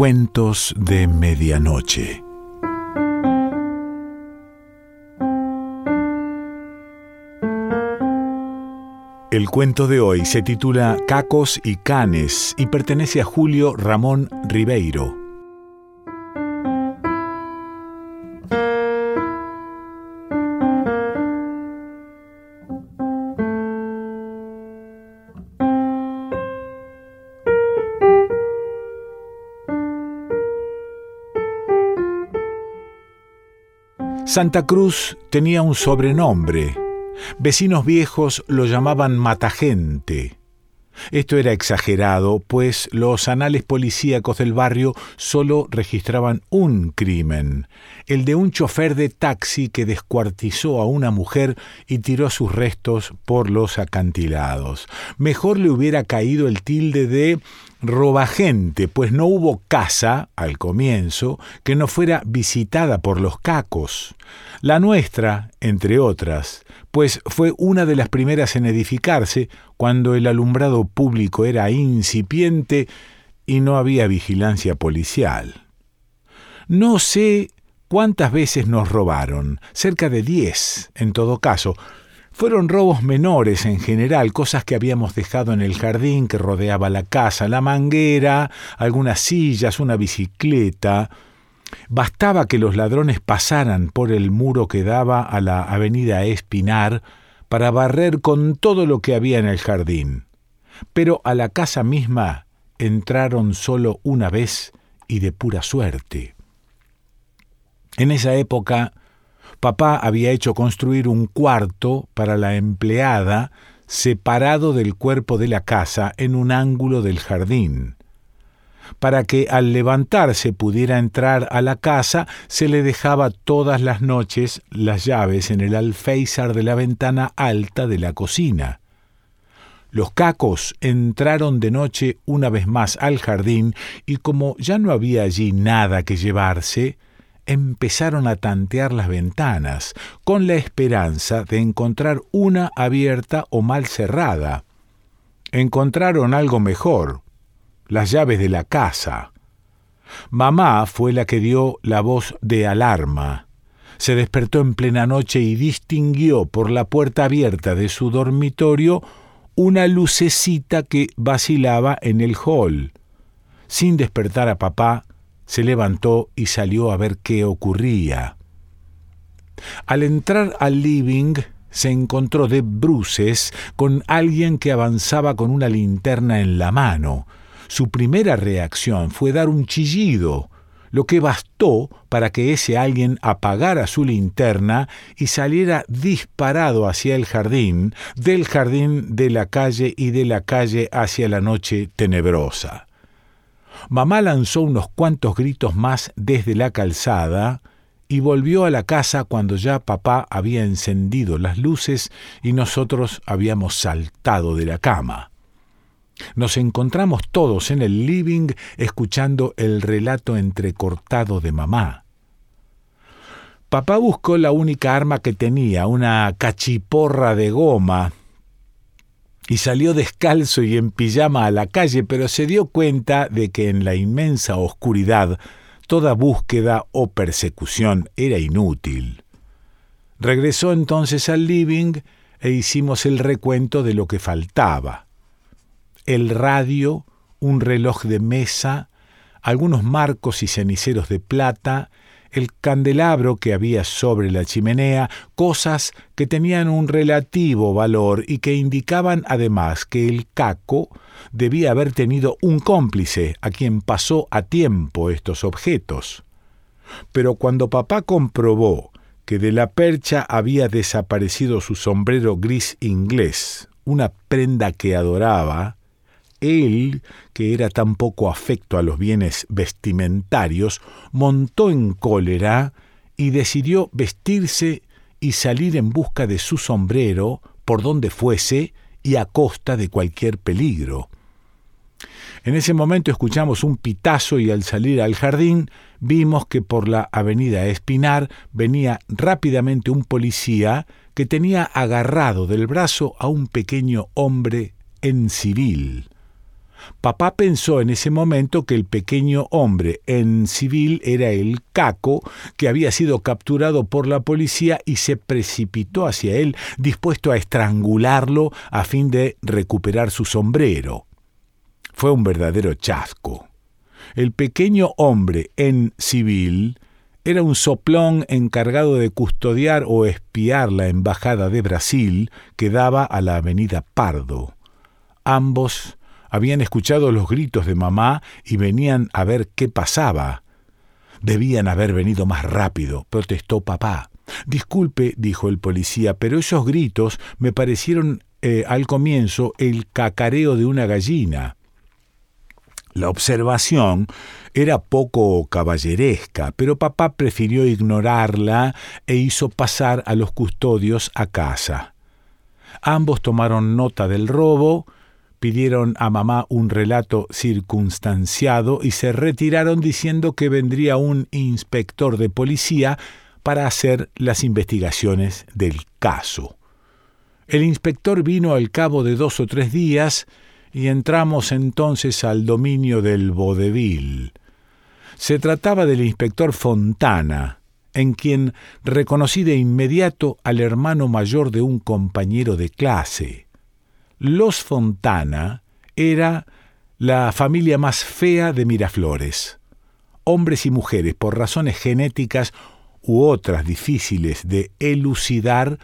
Cuentos de Medianoche. El cuento de hoy se titula Cacos y Canes y pertenece a Julio Ramón Ribeiro. Santa Cruz tenía un sobrenombre. Vecinos viejos lo llamaban Matagente. Esto era exagerado, pues los anales policíacos del barrio solo registraban un crimen, el de un chofer de taxi que descuartizó a una mujer y tiró sus restos por los acantilados. Mejor le hubiera caído el tilde de roba gente, pues no hubo casa, al comienzo, que no fuera visitada por los cacos. La nuestra, entre otras, pues fue una de las primeras en edificarse cuando el alumbrado público era incipiente y no había vigilancia policial. No sé cuántas veces nos robaron, cerca de diez, en todo caso, fueron robos menores en general, cosas que habíamos dejado en el jardín que rodeaba la casa, la manguera, algunas sillas, una bicicleta. Bastaba que los ladrones pasaran por el muro que daba a la avenida Espinar para barrer con todo lo que había en el jardín. Pero a la casa misma entraron solo una vez y de pura suerte. En esa época Papá había hecho construir un cuarto para la empleada separado del cuerpo de la casa en un ángulo del jardín. Para que al levantarse pudiera entrar a la casa, se le dejaba todas las noches las llaves en el alféizar de la ventana alta de la cocina. Los cacos entraron de noche una vez más al jardín y como ya no había allí nada que llevarse, empezaron a tantear las ventanas, con la esperanza de encontrar una abierta o mal cerrada. Encontraron algo mejor, las llaves de la casa. Mamá fue la que dio la voz de alarma. Se despertó en plena noche y distinguió por la puerta abierta de su dormitorio una lucecita que vacilaba en el hall. Sin despertar a papá, se levantó y salió a ver qué ocurría. Al entrar al living, se encontró de bruces con alguien que avanzaba con una linterna en la mano. Su primera reacción fue dar un chillido, lo que bastó para que ese alguien apagara su linterna y saliera disparado hacia el jardín, del jardín de la calle y de la calle hacia la noche tenebrosa. Mamá lanzó unos cuantos gritos más desde la calzada y volvió a la casa cuando ya papá había encendido las luces y nosotros habíamos saltado de la cama. Nos encontramos todos en el living escuchando el relato entrecortado de mamá. Papá buscó la única arma que tenía, una cachiporra de goma, y salió descalzo y en pijama a la calle, pero se dio cuenta de que en la inmensa oscuridad toda búsqueda o persecución era inútil. Regresó entonces al living e hicimos el recuento de lo que faltaba. El radio, un reloj de mesa, algunos marcos y ceniceros de plata, el candelabro que había sobre la chimenea, cosas que tenían un relativo valor y que indicaban además que el caco debía haber tenido un cómplice a quien pasó a tiempo estos objetos. Pero cuando papá comprobó que de la percha había desaparecido su sombrero gris inglés, una prenda que adoraba, él, que era tan poco afecto a los bienes vestimentarios, montó en cólera y decidió vestirse y salir en busca de su sombrero por donde fuese y a costa de cualquier peligro. En ese momento escuchamos un pitazo y al salir al jardín vimos que por la avenida Espinar venía rápidamente un policía que tenía agarrado del brazo a un pequeño hombre en civil. Papá pensó en ese momento que el pequeño hombre en civil era el caco que había sido capturado por la policía y se precipitó hacia él, dispuesto a estrangularlo a fin de recuperar su sombrero. Fue un verdadero chasco. El pequeño hombre en civil era un soplón encargado de custodiar o espiar la embajada de Brasil que daba a la avenida Pardo. Ambos habían escuchado los gritos de mamá y venían a ver qué pasaba. Debían haber venido más rápido, protestó papá. Disculpe, dijo el policía, pero esos gritos me parecieron eh, al comienzo el cacareo de una gallina. La observación era poco caballeresca, pero papá prefirió ignorarla e hizo pasar a los custodios a casa. Ambos tomaron nota del robo, pidieron a mamá un relato circunstanciado y se retiraron diciendo que vendría un inspector de policía para hacer las investigaciones del caso. El inspector vino al cabo de dos o tres días y entramos entonces al dominio del vodevil. Se trataba del inspector Fontana, en quien reconocí de inmediato al hermano mayor de un compañero de clase. Los Fontana era la familia más fea de Miraflores. Hombres y mujeres, por razones genéticas u otras difíciles de elucidar,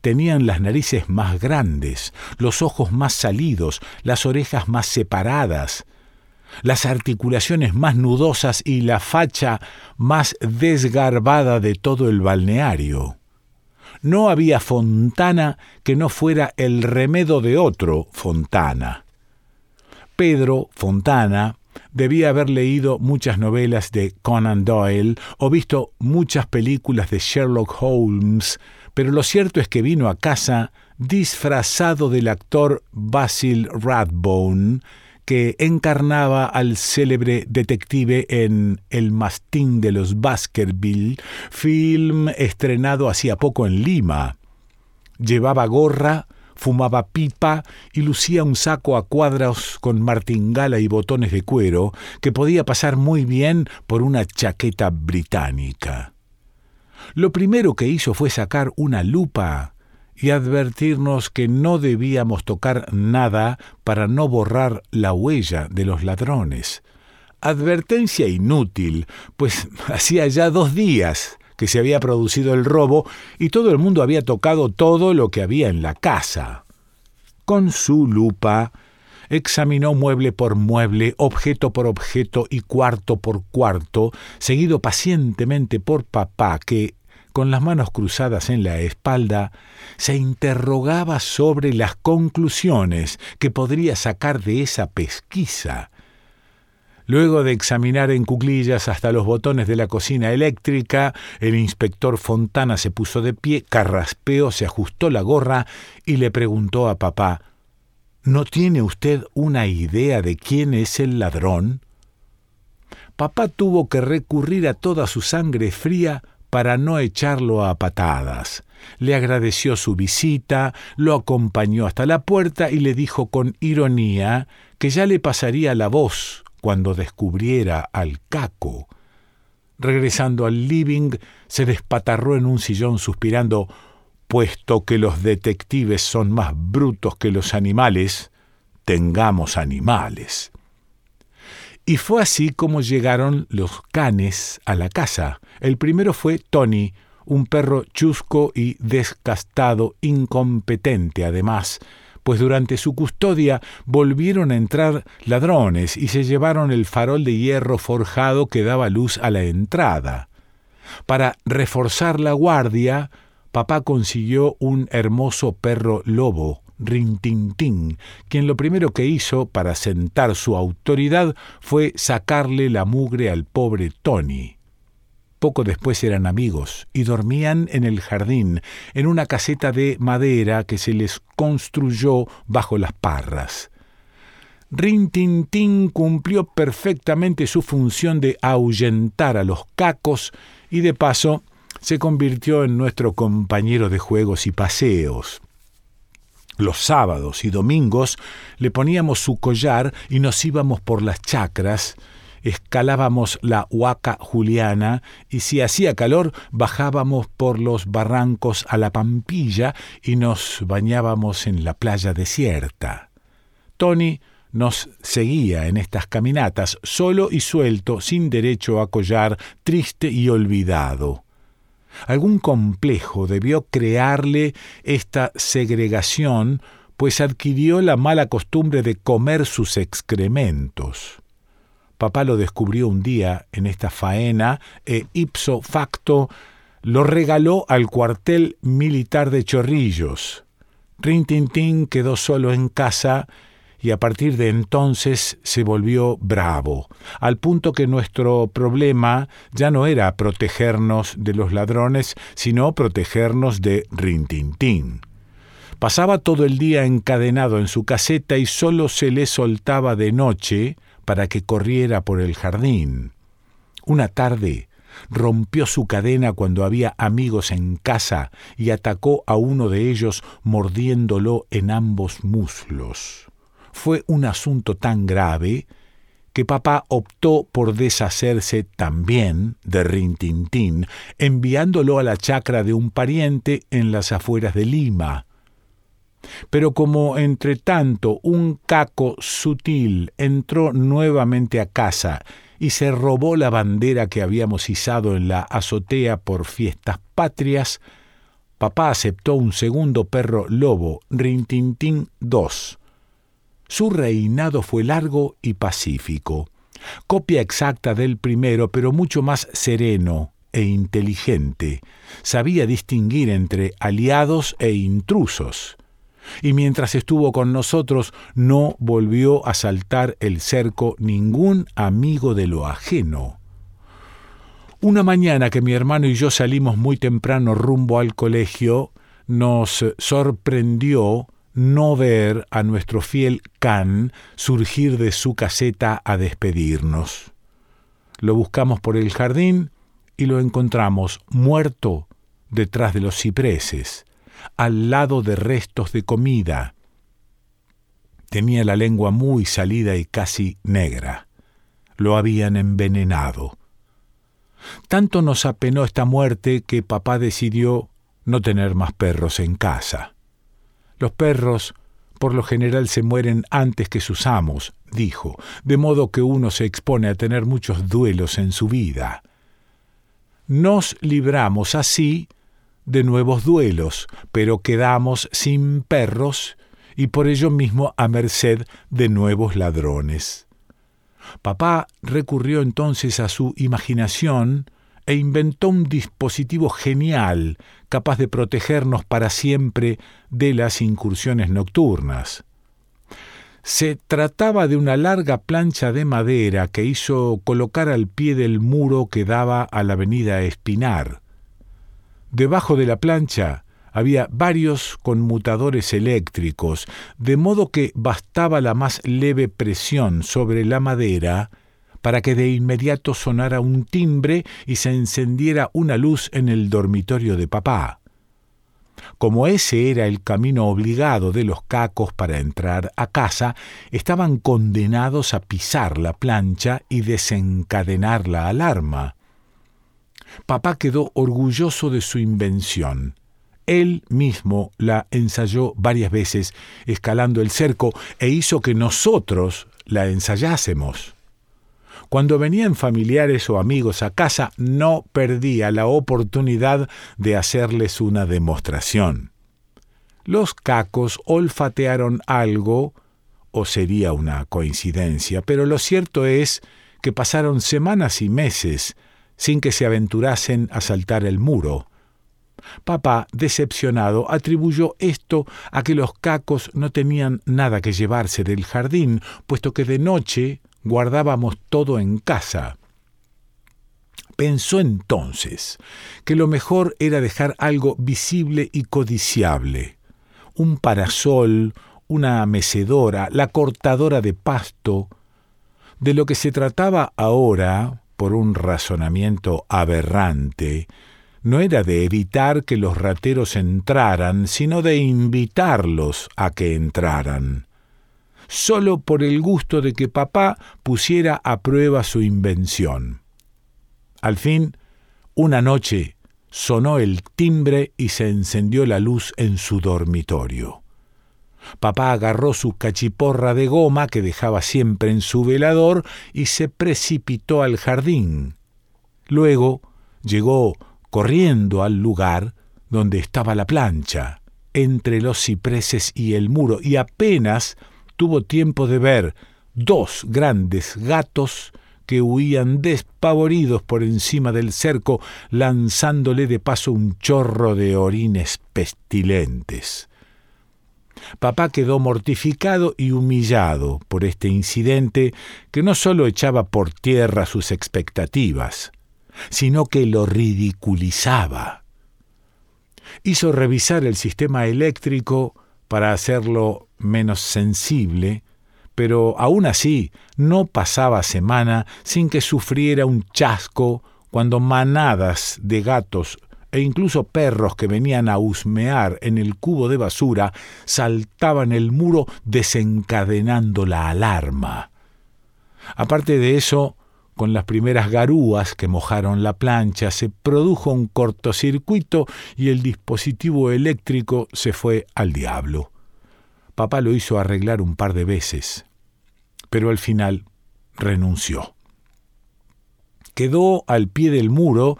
tenían las narices más grandes, los ojos más salidos, las orejas más separadas, las articulaciones más nudosas y la facha más desgarbada de todo el balneario. No había Fontana que no fuera el remedo de otro Fontana. Pedro Fontana debía haber leído muchas novelas de Conan Doyle o visto muchas películas de Sherlock Holmes, pero lo cierto es que vino a casa disfrazado del actor Basil Rathbone, que encarnaba al célebre detective en El mastín de los Baskerville, film estrenado hacía poco en Lima. Llevaba gorra, fumaba pipa y lucía un saco a cuadros con martingala y botones de cuero que podía pasar muy bien por una chaqueta británica. Lo primero que hizo fue sacar una lupa y advertirnos que no debíamos tocar nada para no borrar la huella de los ladrones. Advertencia inútil, pues hacía ya dos días que se había producido el robo y todo el mundo había tocado todo lo que había en la casa. Con su lupa examinó mueble por mueble, objeto por objeto y cuarto por cuarto, seguido pacientemente por papá, que con las manos cruzadas en la espalda, se interrogaba sobre las conclusiones que podría sacar de esa pesquisa. Luego de examinar en cuclillas hasta los botones de la cocina eléctrica, el inspector Fontana se puso de pie, carraspeó, se ajustó la gorra y le preguntó a papá ¿No tiene usted una idea de quién es el ladrón? Papá tuvo que recurrir a toda su sangre fría para no echarlo a patadas. Le agradeció su visita, lo acompañó hasta la puerta y le dijo con ironía que ya le pasaría la voz cuando descubriera al caco. Regresando al living, se despatarró en un sillón suspirando Puesto que los detectives son más brutos que los animales, tengamos animales. Y fue así como llegaron los canes a la casa. El primero fue Tony, un perro chusco y descastado, incompetente además, pues durante su custodia volvieron a entrar ladrones y se llevaron el farol de hierro forjado que daba luz a la entrada. Para reforzar la guardia, papá consiguió un hermoso perro lobo, Rintintín, quien lo primero que hizo para sentar su autoridad fue sacarle la mugre al pobre Tony. Poco después eran amigos y dormían en el jardín, en una caseta de madera que se les construyó bajo las parras. Rintintín cumplió perfectamente su función de ahuyentar a los cacos y de paso se convirtió en nuestro compañero de juegos y paseos. Los sábados y domingos le poníamos su collar y nos íbamos por las chacras, escalábamos la Huaca Juliana y si hacía calor bajábamos por los barrancos a la Pampilla y nos bañábamos en la playa desierta. Tony nos seguía en estas caminatas, solo y suelto, sin derecho a collar, triste y olvidado. Algún complejo debió crearle esta segregación, pues adquirió la mala costumbre de comer sus excrementos. Papá lo descubrió un día en esta faena e ipso facto lo regaló al cuartel militar de Chorrillos. Rintintín quedó solo en casa y a partir de entonces se volvió bravo, al punto que nuestro problema ya no era protegernos de los ladrones, sino protegernos de Rintintín. Pasaba todo el día encadenado en su caseta y solo se le soltaba de noche para que corriera por el jardín. Una tarde rompió su cadena cuando había amigos en casa y atacó a uno de ellos mordiéndolo en ambos muslos fue un asunto tan grave que papá optó por deshacerse también de Rintintín, enviándolo a la chacra de un pariente en las afueras de Lima. Pero como entre tanto un caco sutil entró nuevamente a casa y se robó la bandera que habíamos izado en la azotea por fiestas patrias, papá aceptó un segundo perro lobo, Rintintín II, su reinado fue largo y pacífico, copia exacta del primero, pero mucho más sereno e inteligente. Sabía distinguir entre aliados e intrusos. Y mientras estuvo con nosotros no volvió a saltar el cerco ningún amigo de lo ajeno. Una mañana que mi hermano y yo salimos muy temprano rumbo al colegio, nos sorprendió no ver a nuestro fiel Can surgir de su caseta a despedirnos. Lo buscamos por el jardín y lo encontramos muerto detrás de los cipreses, al lado de restos de comida. Tenía la lengua muy salida y casi negra. Lo habían envenenado. Tanto nos apenó esta muerte que papá decidió no tener más perros en casa. Los perros por lo general se mueren antes que sus amos, dijo, de modo que uno se expone a tener muchos duelos en su vida. Nos libramos así de nuevos duelos, pero quedamos sin perros y por ello mismo a merced de nuevos ladrones. Papá recurrió entonces a su imaginación e inventó un dispositivo genial capaz de protegernos para siempre de las incursiones nocturnas. Se trataba de una larga plancha de madera que hizo colocar al pie del muro que daba a la avenida Espinar. Debajo de la plancha había varios conmutadores eléctricos, de modo que bastaba la más leve presión sobre la madera para que de inmediato sonara un timbre y se encendiera una luz en el dormitorio de papá. Como ese era el camino obligado de los cacos para entrar a casa, estaban condenados a pisar la plancha y desencadenar la alarma. Papá quedó orgulloso de su invención. Él mismo la ensayó varias veces escalando el cerco e hizo que nosotros la ensayásemos. Cuando venían familiares o amigos a casa, no perdía la oportunidad de hacerles una demostración. Los cacos olfatearon algo, o sería una coincidencia, pero lo cierto es que pasaron semanas y meses sin que se aventurasen a saltar el muro. Papá, decepcionado, atribuyó esto a que los cacos no tenían nada que llevarse del jardín, puesto que de noche guardábamos todo en casa. Pensó entonces que lo mejor era dejar algo visible y codiciable, un parasol, una mecedora, la cortadora de pasto. De lo que se trataba ahora, por un razonamiento aberrante, no era de evitar que los rateros entraran, sino de invitarlos a que entraran, solo por el gusto de que papá pusiera a prueba su invención. Al fin, una noche, sonó el timbre y se encendió la luz en su dormitorio. Papá agarró su cachiporra de goma que dejaba siempre en su velador y se precipitó al jardín. Luego llegó corriendo al lugar donde estaba la plancha, entre los cipreses y el muro, y apenas tuvo tiempo de ver dos grandes gatos que huían despavoridos por encima del cerco, lanzándole de paso un chorro de orines pestilentes. Papá quedó mortificado y humillado por este incidente que no sólo echaba por tierra sus expectativas, sino que lo ridiculizaba. Hizo revisar el sistema eléctrico para hacerlo menos sensible, pero aún así no pasaba semana sin que sufriera un chasco cuando manadas de gatos e incluso perros que venían a husmear en el cubo de basura saltaban el muro desencadenando la alarma. Aparte de eso, con las primeras garúas que mojaron la plancha, se produjo un cortocircuito y el dispositivo eléctrico se fue al diablo. Papá lo hizo arreglar un par de veces, pero al final renunció. Quedó al pie del muro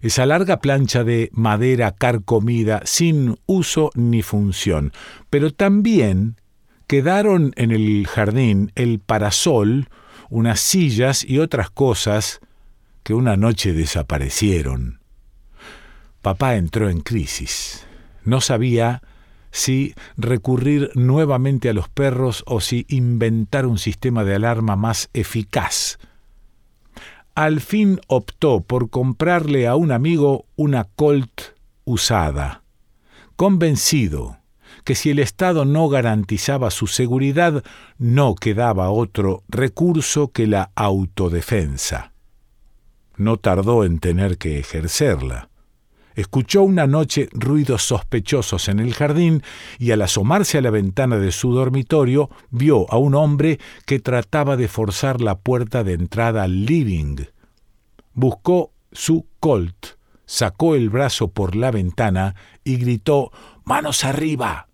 esa larga plancha de madera carcomida sin uso ni función, pero también quedaron en el jardín el parasol, unas sillas y otras cosas que una noche desaparecieron. Papá entró en crisis. No sabía si recurrir nuevamente a los perros o si inventar un sistema de alarma más eficaz. Al fin optó por comprarle a un amigo una Colt usada, convencido que si el Estado no garantizaba su seguridad, no quedaba otro recurso que la autodefensa. No tardó en tener que ejercerla. Escuchó una noche ruidos sospechosos en el jardín y al asomarse a la ventana de su dormitorio vio a un hombre que trataba de forzar la puerta de entrada al living. Buscó su colt, sacó el brazo por la ventana y gritó Manos arriba.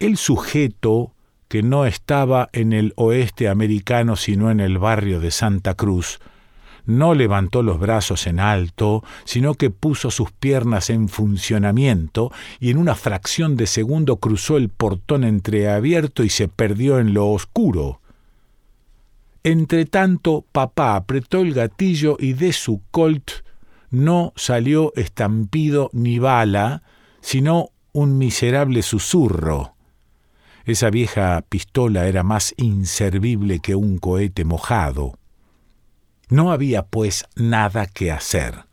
El sujeto, que no estaba en el oeste americano sino en el barrio de Santa Cruz, no levantó los brazos en alto, sino que puso sus piernas en funcionamiento y en una fracción de segundo cruzó el portón entreabierto y se perdió en lo oscuro. Entretanto, papá apretó el gatillo y de su colt no salió estampido ni bala, sino un miserable susurro. Esa vieja pistola era más inservible que un cohete mojado. No había, pues, nada que hacer.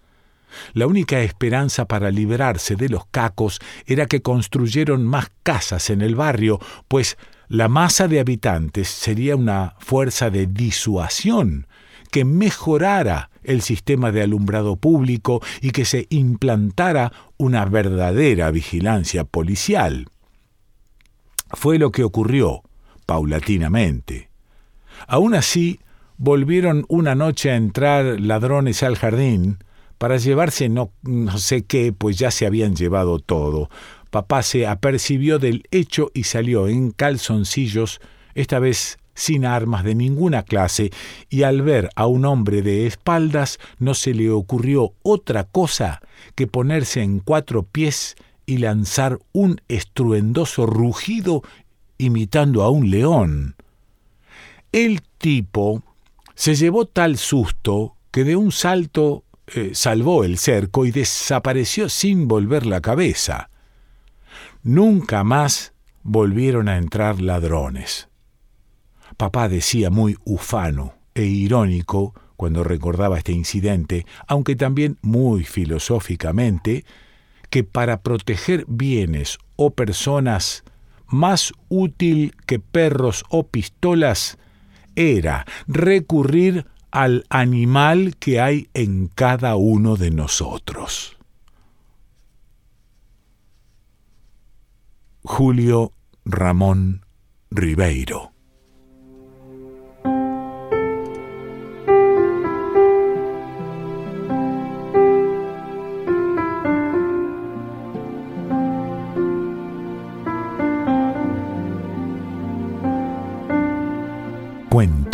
La única esperanza para librarse de los cacos era que construyeron más casas en el barrio, pues la masa de habitantes sería una fuerza de disuasión que mejorara el sistema de alumbrado público y que se implantara una verdadera vigilancia policial. Fue lo que ocurrió, paulatinamente. Aún así, volvieron una noche a entrar ladrones al jardín para llevarse no, no sé qué, pues ya se habían llevado todo. Papá se apercibió del hecho y salió en calzoncillos, esta vez sin armas de ninguna clase, y al ver a un hombre de espaldas no se le ocurrió otra cosa que ponerse en cuatro pies y lanzar un estruendoso rugido imitando a un león. El tipo se llevó tal susto que de un salto eh, salvó el cerco y desapareció sin volver la cabeza. Nunca más volvieron a entrar ladrones. Papá decía muy ufano e irónico cuando recordaba este incidente, aunque también muy filosóficamente, que para proteger bienes o personas más útil que perros o pistolas era recurrir al animal que hay en cada uno de nosotros. Julio Ramón Ribeiro